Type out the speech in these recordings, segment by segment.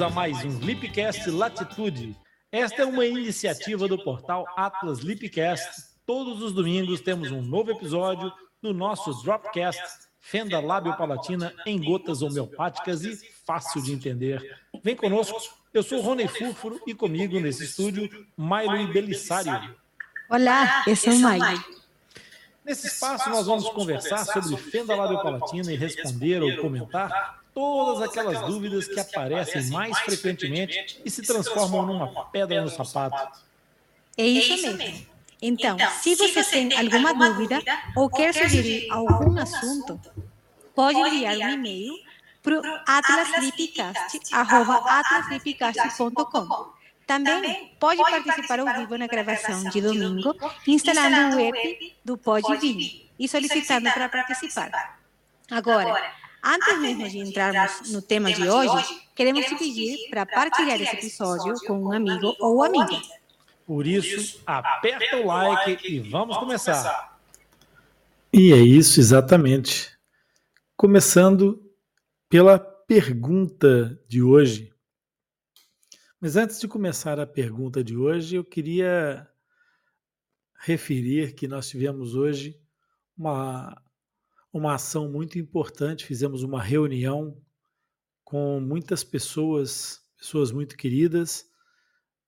Bem-vindos a mais um Lipcast Latitude. Esta é uma iniciativa do portal Atlas Lipcast. Todos os domingos temos um novo episódio do nosso Dropcast, fenda lábio palatina em gotas homeopáticas e fácil de entender. Vem conosco, eu sou Rony Fúrfuro e comigo nesse estúdio, Milo Belissário. Olá, eu sou Milo. Nesse espaço nós vamos conversar sobre fenda lábio palatina e responder ou comentar todas aquelas dúvidas que aparecem mais frequentemente e se transformam numa pedra no sapato. É isso mesmo. Então, se você tem alguma dúvida ou quer sugerir algum assunto, pode enviar um e-mail para atlaslipcast.com. Também pode participar ao vivo na gravação de domingo, instalando o app do Podvin e solicitando para participar. Agora, Antes mesmo de entrarmos no tema de hoje, queremos te pedir para partilhar esse episódio com um amigo ou amiga. Por isso, aperta o like e vamos começar. E é isso exatamente. Começando pela pergunta de hoje. Mas antes de começar a pergunta de hoje, eu queria referir que nós tivemos hoje uma uma ação muito importante. Fizemos uma reunião com muitas pessoas, pessoas muito queridas,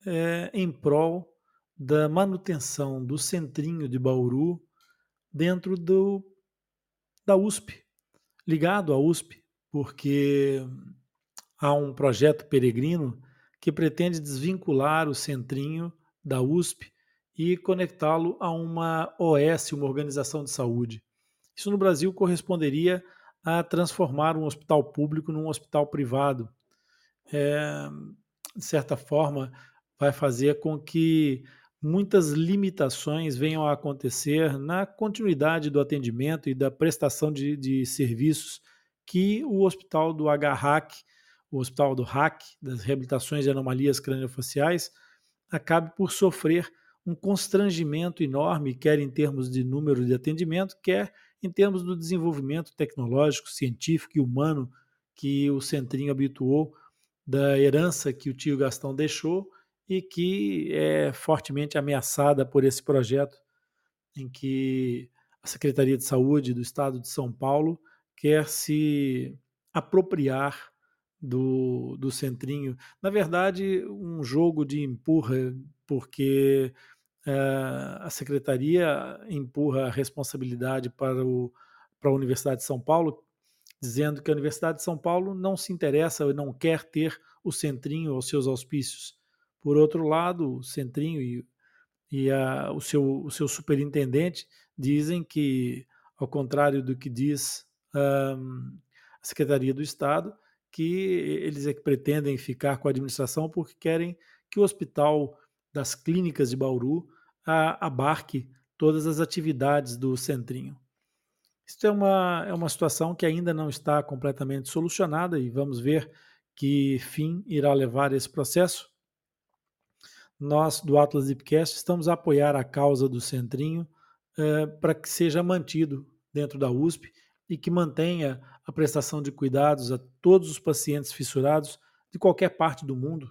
é, em prol da manutenção do centrinho de Bauru dentro do, da USP, ligado à USP, porque há um projeto peregrino que pretende desvincular o centrinho da USP e conectá-lo a uma OS, uma organização de saúde. Isso no Brasil corresponderia a transformar um hospital público num hospital privado. É, de certa forma, vai fazer com que muitas limitações venham a acontecer na continuidade do atendimento e da prestação de, de serviços que o hospital do HRAC, o hospital do RAC, das reabilitações de anomalias craniofaciais, acabe por sofrer um constrangimento enorme, quer em termos de número de atendimento, quer em termos do desenvolvimento tecnológico, científico e humano que o Centrinho habituou, da herança que o tio Gastão deixou e que é fortemente ameaçada por esse projeto em que a Secretaria de Saúde do Estado de São Paulo quer se apropriar do, do Centrinho. Na verdade, um jogo de empurra, porque a secretaria empurra a responsabilidade para, o, para a Universidade de São Paulo, dizendo que a Universidade de São Paulo não se interessa e não quer ter o Centrinho aos seus auspícios. Por outro lado, o Centrinho e, e a, o, seu, o seu superintendente dizem que, ao contrário do que diz um, a Secretaria do Estado, que eles é que pretendem ficar com a administração porque querem que o hospital das clínicas de Bauru a, abarque todas as atividades do centrinho. Isso é uma, é uma situação que ainda não está completamente solucionada e vamos ver que fim irá levar esse processo. Nós, do Atlas Zipcast, estamos a apoiar a causa do Centrinho eh, para que seja mantido dentro da USP e que mantenha a prestação de cuidados a todos os pacientes fissurados de qualquer parte do mundo,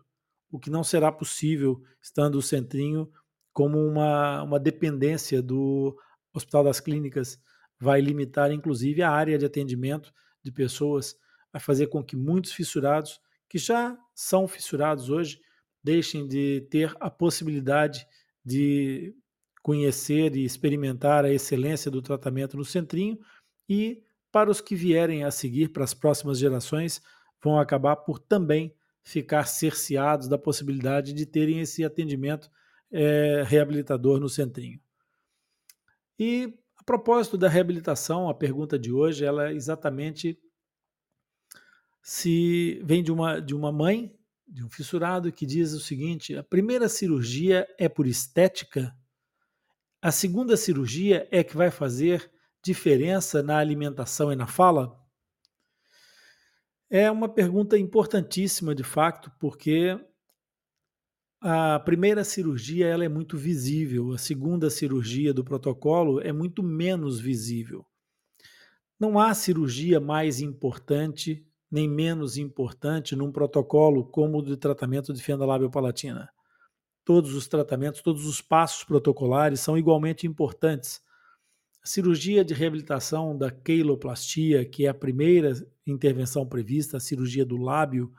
o que não será possível estando o Centrinho como uma, uma dependência do Hospital das Clínicas, vai limitar inclusive a área de atendimento de pessoas, vai fazer com que muitos fissurados, que já são fissurados hoje, deixem de ter a possibilidade de conhecer e experimentar a excelência do tratamento no centrinho e para os que vierem a seguir para as próximas gerações vão acabar por também ficar cerceados da possibilidade de terem esse atendimento é, reabilitador no centrinho. E a propósito da reabilitação, a pergunta de hoje ela é exatamente se vem de uma, de uma mãe, de um fissurado, que diz o seguinte: a primeira cirurgia é por estética, a segunda cirurgia é que vai fazer diferença na alimentação e na fala? É uma pergunta importantíssima, de facto, porque a primeira cirurgia ela é muito visível, a segunda cirurgia do protocolo é muito menos visível. Não há cirurgia mais importante nem menos importante num protocolo como o de tratamento de fenda labiopalatina. Todos os tratamentos, todos os passos protocolares são igualmente importantes. A cirurgia de reabilitação da queiloplastia, que é a primeira intervenção prevista, a cirurgia do lábio,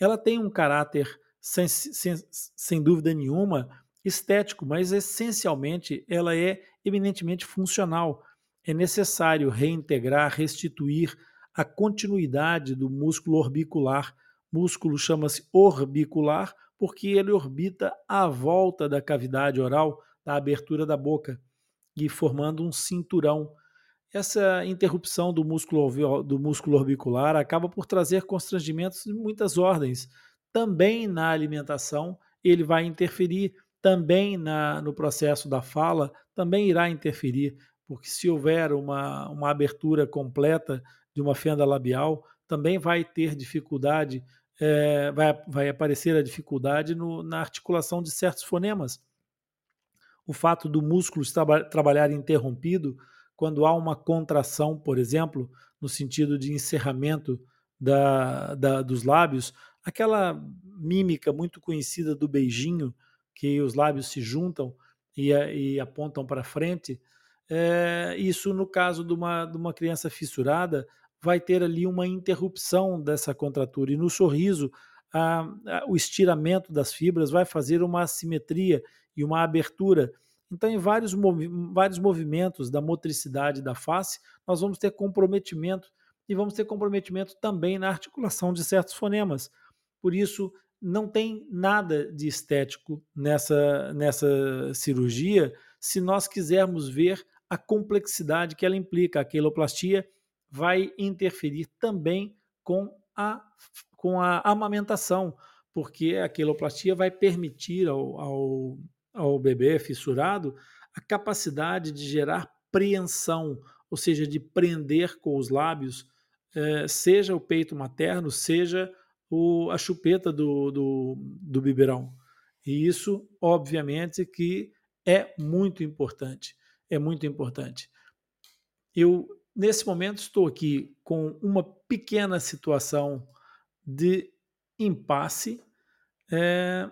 ela tem um caráter, sem, sem, sem dúvida nenhuma, estético, mas essencialmente ela é eminentemente funcional. É necessário reintegrar, restituir a continuidade do músculo orbicular. Músculo chama-se orbicular porque ele orbita à volta da cavidade oral, da abertura da boca, e formando um cinturão. Essa interrupção do músculo, do músculo orbicular acaba por trazer constrangimentos de muitas ordens. Também na alimentação, ele vai interferir, também na, no processo da fala, também irá interferir, porque se houver uma, uma abertura completa de uma fenda labial, também vai ter dificuldade, é, vai, vai aparecer a dificuldade no, na articulação de certos fonemas. O fato do músculo estar, trabalhar interrompido, quando há uma contração, por exemplo, no sentido de encerramento da, da, dos lábios, aquela mímica muito conhecida do beijinho, que os lábios se juntam e, e apontam para frente, é, isso no caso de uma, de uma criança fissurada vai ter ali uma interrupção dessa contratura. E no sorriso, a, a, o estiramento das fibras vai fazer uma assimetria e uma abertura. Então, em vários, movi vários movimentos da motricidade da face, nós vamos ter comprometimento e vamos ter comprometimento também na articulação de certos fonemas. Por isso, não tem nada de estético nessa, nessa cirurgia se nós quisermos ver a complexidade que ela implica. A queloplastia vai interferir também com a, com a amamentação, porque a queloplastia vai permitir ao, ao, ao bebê fissurado a capacidade de gerar preensão, ou seja, de prender com os lábios, eh, seja o peito materno, seja o, a chupeta do, do, do biberão. E isso, obviamente, que é muito importante. É muito importante. Eu Nesse momento, estou aqui com uma pequena situação de impasse. É...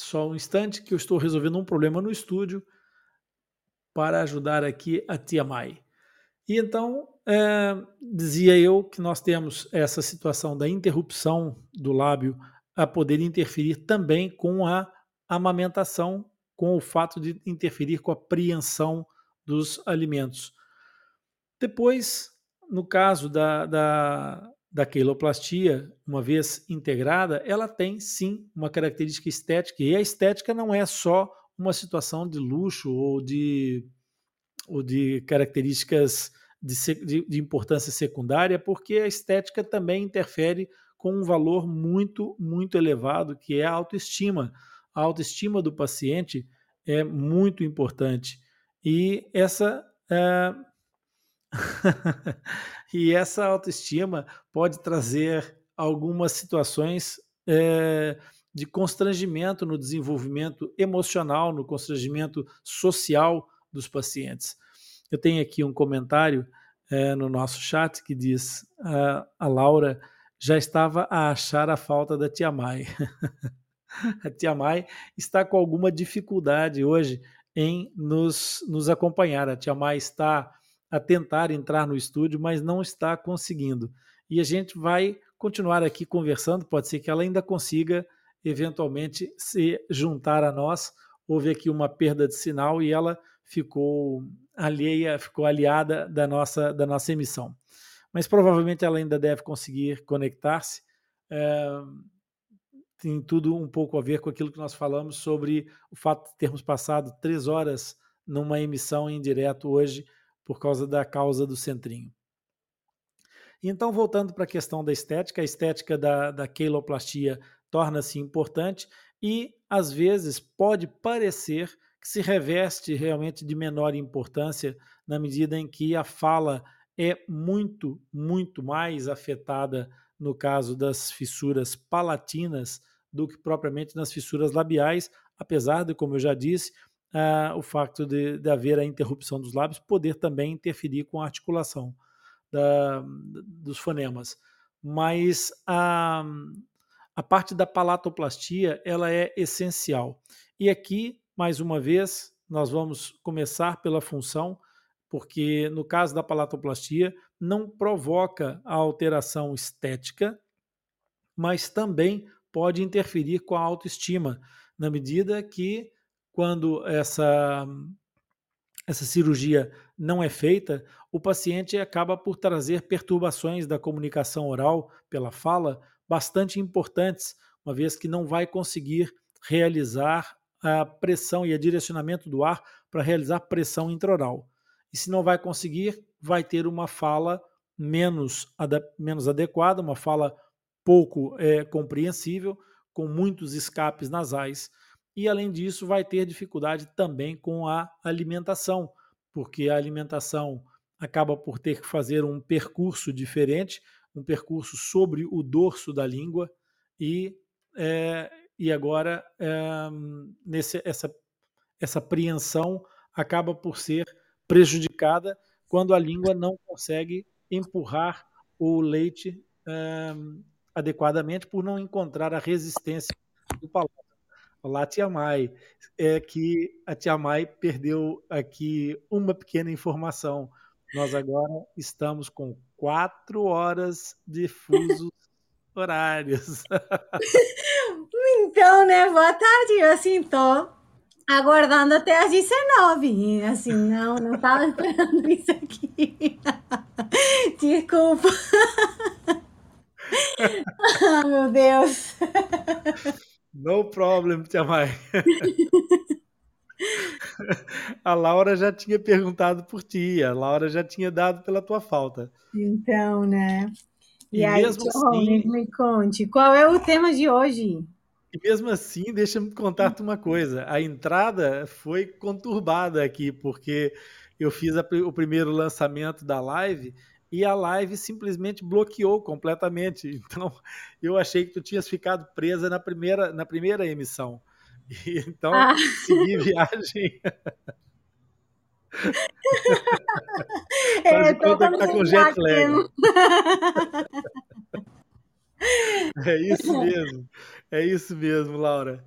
Só um instante que eu estou resolvendo um problema no estúdio para ajudar aqui a Tia Mai. E então, é, dizia eu que nós temos essa situação da interrupção do lábio a poder interferir também com a amamentação, com o fato de interferir com a apreensão dos alimentos. Depois, no caso da, da, da queloplastia, uma vez integrada, ela tem sim uma característica estética, e a estética não é só uma situação de luxo ou de, ou de características de, de, importância secundária, porque a estética também interfere com um valor muito, muito elevado, que é a autoestima. A autoestima do paciente é muito importante. E essa é, e essa autoestima pode trazer algumas situações é, de constrangimento no desenvolvimento emocional, no constrangimento social dos pacientes. Eu tenho aqui um comentário é, no nosso chat que diz: a, a Laura já estava a achar a falta da Tia Mai. a Tia Mai está com alguma dificuldade hoje em nos, nos acompanhar. A Tia Mai está a tentar entrar no estúdio, mas não está conseguindo. E a gente vai continuar aqui conversando, pode ser que ela ainda consiga eventualmente se juntar a nós. Houve aqui uma perda de sinal e ela ficou alheia, ficou aliada da nossa, da nossa emissão. Mas provavelmente ela ainda deve conseguir conectar-se. É, tem tudo um pouco a ver com aquilo que nós falamos sobre o fato de termos passado três horas numa emissão em direto hoje por causa da causa do centrinho. Então, voltando para a questão da estética, a estética da, da queloplastia torna-se importante e, às vezes, pode parecer que se reveste realmente de menor importância na medida em que a fala é muito, muito mais afetada no caso das fissuras palatinas do que propriamente nas fissuras labiais, apesar de, como eu já disse, o facto de, de, haver a interrupção dos lábios poder também interferir com a articulação da, dos fonemas. mas a, a parte da palatoplastia ela é essencial. E aqui, mais uma vez, nós vamos começar pela função, porque no caso da palatoplastia não provoca a alteração estética, mas também pode interferir com a autoestima, na medida que quando essa essa cirurgia não é feita, o paciente acaba por trazer perturbações da comunicação oral pela fala bastante importantes, uma vez que não vai conseguir realizar a pressão e o direcionamento do ar para realizar pressão intraoral. E se não vai conseguir, vai ter uma fala menos, menos adequada, uma fala pouco é, compreensível, com muitos escapes nasais. E, além disso, vai ter dificuldade também com a alimentação, porque a alimentação acaba por ter que fazer um percurso diferente, um percurso sobre o dorso da língua e, é, e agora é, nesse, essa, essa apreensão acaba por ser prejudicada quando a língua não consegue empurrar o leite é, adequadamente por não encontrar a resistência do palato. Olá, Tia Mai. É que a Tia Mai perdeu aqui uma pequena informação. Nós agora estamos com quatro horas de fusos horários. Então, né? Boa tarde. Eu assim tô aguardando até as 19. Assim, não, não estava esperando isso aqui. Desculpa. ah, meu Deus. No problem, Tia Mai. A Laura já tinha perguntado por ti, a Laura já tinha dado pela tua falta. Então, né? E, e aí, mesmo assim, me conte, qual é o tema de hoje? E mesmo assim, deixa-me contar-te uma coisa. A entrada foi conturbada aqui, porque eu fiz a, o primeiro lançamento da live e a live simplesmente bloqueou completamente. Então, eu achei que tu tinhas ficado presa na primeira, na primeira emissão. E, então, ah. segui viagem. é, tô tá com jet lag. é isso mesmo. É isso mesmo, Laura.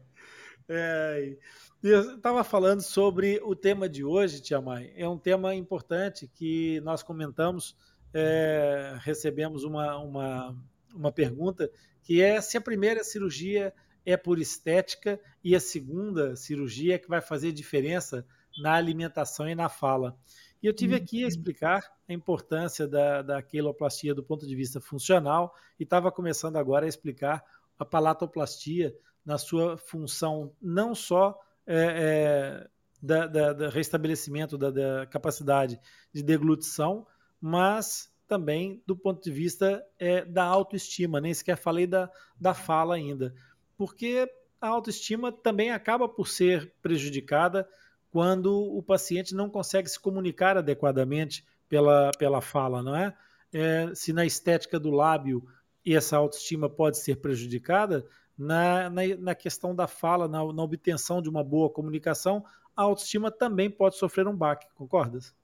É, eu estava falando sobre o tema de hoje, Tia Mãe. É um tema importante que nós comentamos é, recebemos uma, uma, uma pergunta que é se a primeira cirurgia é por estética e a segunda cirurgia é que vai fazer diferença na alimentação e na fala. E eu tive aqui a uhum. explicar a importância da, da queloplastia do ponto de vista funcional e estava começando agora a explicar a palatoplastia na sua função não só é, é, da, da, da, restabelecimento da, da capacidade de deglutição, mas também do ponto de vista é, da autoestima, nem sequer falei da, da fala ainda, porque a autoestima também acaba por ser prejudicada quando o paciente não consegue se comunicar adequadamente pela, pela fala, não é? é se na estética do lábio essa autoestima pode ser prejudicada, na, na, na questão da fala, na, na obtenção de uma boa comunicação, a autoestima também pode sofrer um baque, concordas?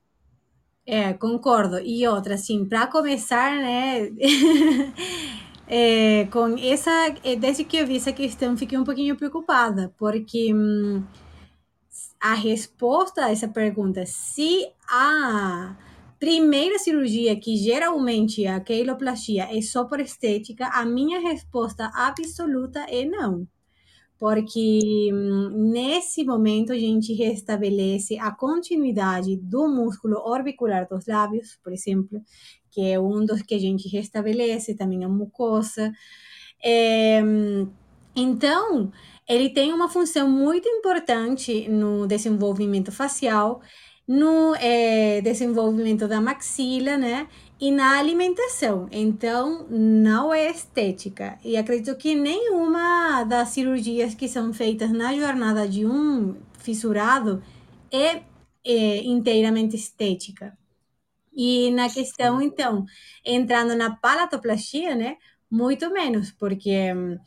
É, concordo. E outra, assim, para começar, né? é, com essa, é, desde que eu vi essa questão, fiquei um pouquinho preocupada, porque hum, a resposta a essa pergunta, se a primeira cirurgia, que geralmente a queiloplastia é só por estética, a minha resposta absoluta é não porque hum, nesse momento a gente restabelece a continuidade do músculo orbicular dos lábios, por exemplo, que é um dos que a gente restabelece, também a mucosa. É, então, ele tem uma função muito importante no desenvolvimento facial, no é, desenvolvimento da maxila, né? E na alimentação. Então, não é estética. E acredito que nenhuma das cirurgias que são feitas na jornada de um fissurado é, é inteiramente estética. E na questão, então, entrando na palatoplastia, né? Muito menos, porque hum,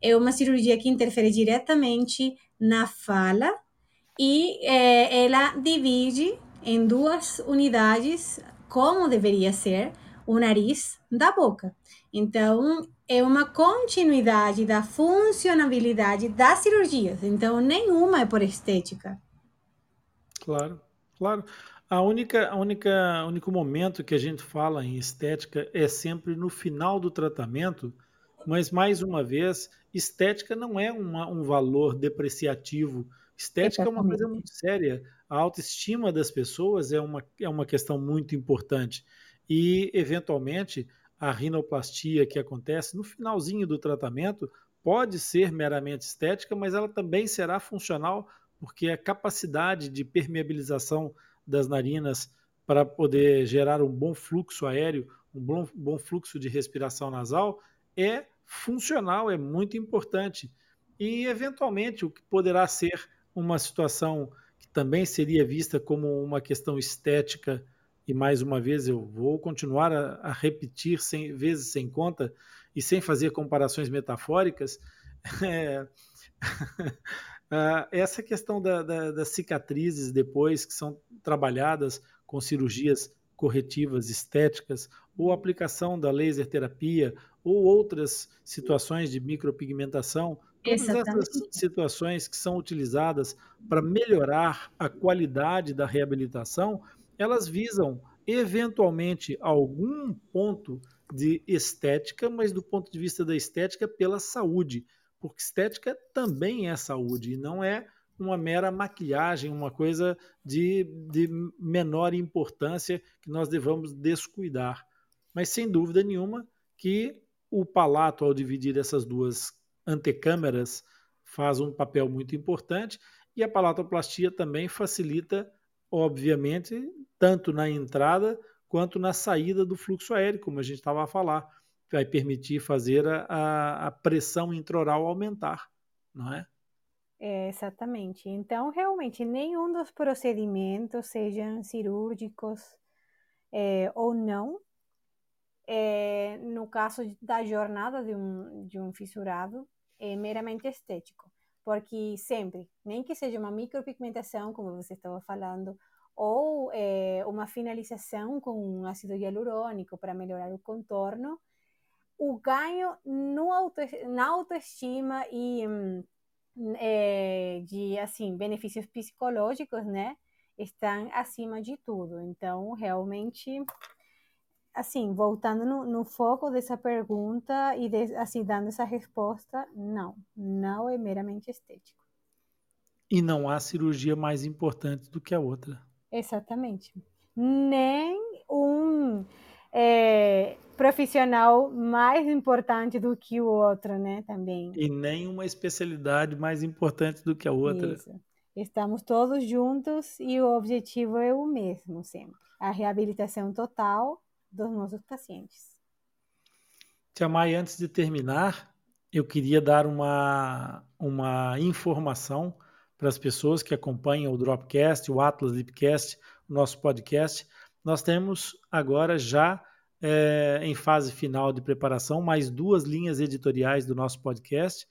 é uma cirurgia que interfere diretamente na fala e é, ela divide em duas unidades como deveria ser. o nariz da boca. Então, é uma continuidade da funcionabilidade das cirurgias. Então, nenhuma é por estética. Claro, claro. A única, a única, único momento que a gente fala em estética é sempre no final do tratamento, mas mais uma vez, estética não é uma, um valor depreciativo. Estética Exatamente. é uma coisa muito séria. A autoestima das pessoas é uma, é uma questão muito importante. E, eventualmente, a rinoplastia que acontece no finalzinho do tratamento pode ser meramente estética, mas ela também será funcional, porque a capacidade de permeabilização das narinas para poder gerar um bom fluxo aéreo, um bom, bom fluxo de respiração nasal, é funcional, é muito importante. E, eventualmente, o que poderá ser uma situação que também seria vista como uma questão estética, e mais uma vez eu vou continuar a, a repetir sem, vezes sem conta e sem fazer comparações metafóricas, é, Uh, essa questão da, da, das cicatrizes depois que são trabalhadas com cirurgias corretivas estéticas ou aplicação da laser terapia ou outras situações de micropigmentação, todas Exatamente. essas situações que são utilizadas para melhorar a qualidade da reabilitação, elas visam eventualmente algum ponto de estética, mas do ponto de vista da estética pela saúde porque estética também é saúde e não é uma mera maquiagem, uma coisa de, de menor importância que nós devamos descuidar. Mas sem dúvida nenhuma que o palato, ao dividir essas duas antecâmeras, faz um papel muito importante e a palatoplastia também facilita, obviamente, tanto na entrada quanto na saída do fluxo aéreo, como a gente estava a falar vai permitir fazer a, a pressão intraoral aumentar, não é? é? Exatamente. Então, realmente, nenhum dos procedimentos, sejam cirúrgicos é, ou não, é, no caso da jornada de um, de um fissurado, é meramente estético. Porque sempre, nem que seja uma micropigmentação, como você estava falando, ou é, uma finalização com um ácido hialurônico para melhorar o contorno, o ganho auto, na autoestima e é, de assim benefícios psicológicos, né, estão acima de tudo. Então, realmente, assim, voltando no, no foco dessa pergunta e de, assim dando essa resposta, não, não é meramente estético. E não há cirurgia mais importante do que a outra. Exatamente. Nem um é, profissional mais importante do que o outro, né? Também. E nem uma especialidade mais importante do que a outra. Isso. Estamos todos juntos e o objetivo é o mesmo sempre: a reabilitação total dos nossos pacientes. Tia Mai, antes de terminar, eu queria dar uma, uma informação para as pessoas que acompanham o Dropcast, o Atlas Lipcast, o nosso podcast nós temos agora já é, em fase final de preparação mais duas linhas editoriais do nosso podcast.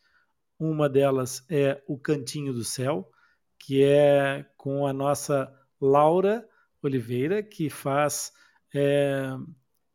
Uma delas é O Cantinho do Céu, que é com a nossa Laura Oliveira, que faz é,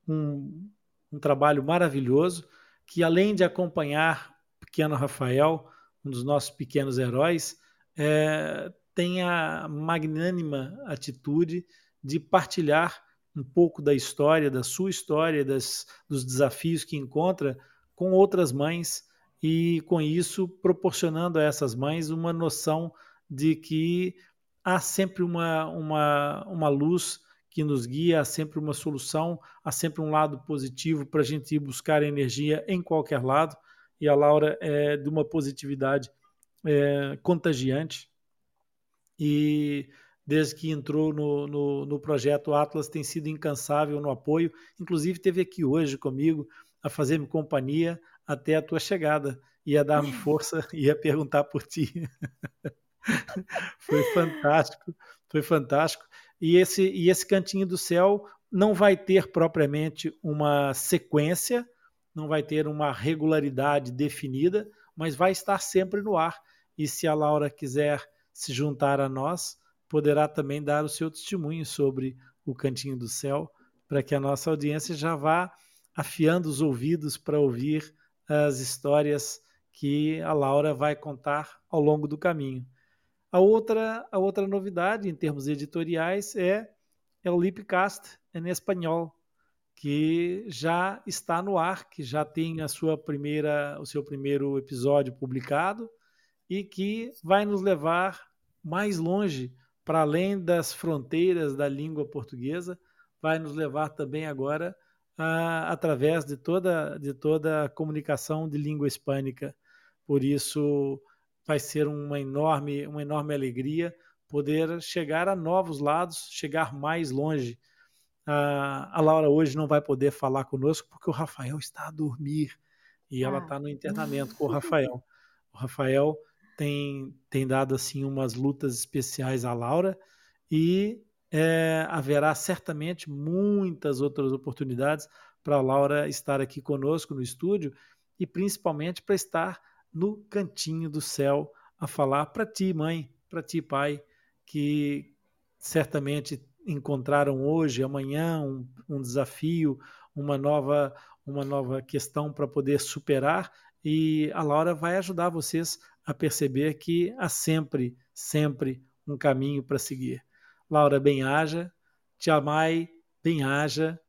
um, um trabalho maravilhoso, que além de acompanhar o pequeno Rafael, um dos nossos pequenos heróis, é, tem a magnânima atitude de partilhar um pouco da história, da sua história, das, dos desafios que encontra com outras mães e, com isso, proporcionando a essas mães uma noção de que há sempre uma, uma, uma luz que nos guia, há sempre uma solução, há sempre um lado positivo para a gente ir buscar energia em qualquer lado. E a Laura é de uma positividade é, contagiante. E desde que entrou no, no, no, projeto Atlas, tem sido incansável no apoio. Inclusive, teve aqui hoje comigo a fazer-me companhia até a tua chegada. Ia dar-me força, ia perguntar por ti. foi fantástico, foi fantástico. E esse, e esse Cantinho do Céu não vai ter propriamente uma sequência, não vai ter uma regularidade definida, mas vai estar sempre no ar. E se a Laura quiser se juntar a nós, poderá também dar o seu testemunho sobre o Cantinho do Céu, para que a nossa audiência já vá afiando os ouvidos para ouvir as histórias que a Laura vai contar ao longo do caminho. A outra, a outra novidade em termos editoriais é, é o Lipcast em espanhol, que já está no ar, que já tem a sua primeira, o seu primeiro episódio publicado e que vai nos levar mais longe, para além das fronteiras da língua portuguesa, vai nos levar também agora a, através de toda, de toda a comunicação de língua hispânica. Por isso, vai ser uma enorme, uma enorme alegria poder chegar a novos lados, chegar mais longe. a Laura hoje não vai poder falar conosco porque o Rafael está a dormir e ela está ah. no internamento com o Rafael. O Rafael tem, tem dado assim umas lutas especiais à Laura e é, haverá certamente muitas outras oportunidades para a Laura estar aqui conosco no estúdio e principalmente para estar no cantinho do céu a falar para ti, mãe, para ti, pai, que certamente encontraram hoje, amanhã, um, um desafio, uma nova, uma nova questão para poder superar. E a Laura vai ajudar vocês a perceber que há sempre, sempre um caminho para seguir. Laura, bem-haja, Tiamai, bem-haja,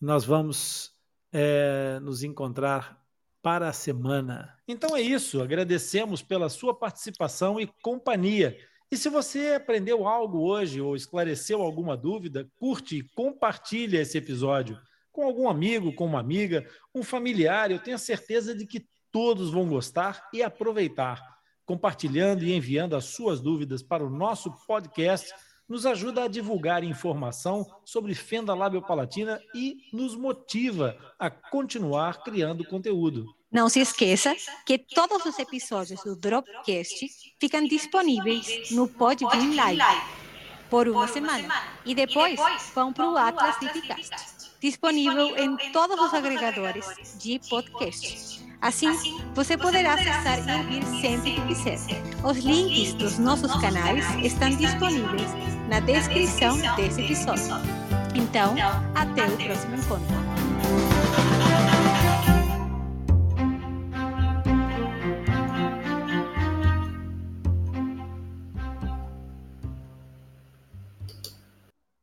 nós vamos é, nos encontrar para a semana. Então é isso, agradecemos pela sua participação e companhia. E se você aprendeu algo hoje ou esclareceu alguma dúvida, curte e compartilhe esse episódio com algum amigo, com uma amiga, um familiar. Eu tenho certeza de que todos vão gostar e aproveitar compartilhando e enviando as suas dúvidas para o nosso podcast nos ajuda a divulgar informação sobre fenda labiopalatina e nos motiva a continuar criando conteúdo. Não se esqueça que todos os episódios do Dropcast ficam disponíveis no Podbean Live por uma semana e depois vão para o Atlas Lipcast, disponível em todos os agregadores de podcast. Assim, você poderá acessar e ouvir sempre que quiser. Os links dos nossos canais estão disponíveis na descrição desse episódio. Então, até o próximo encontro.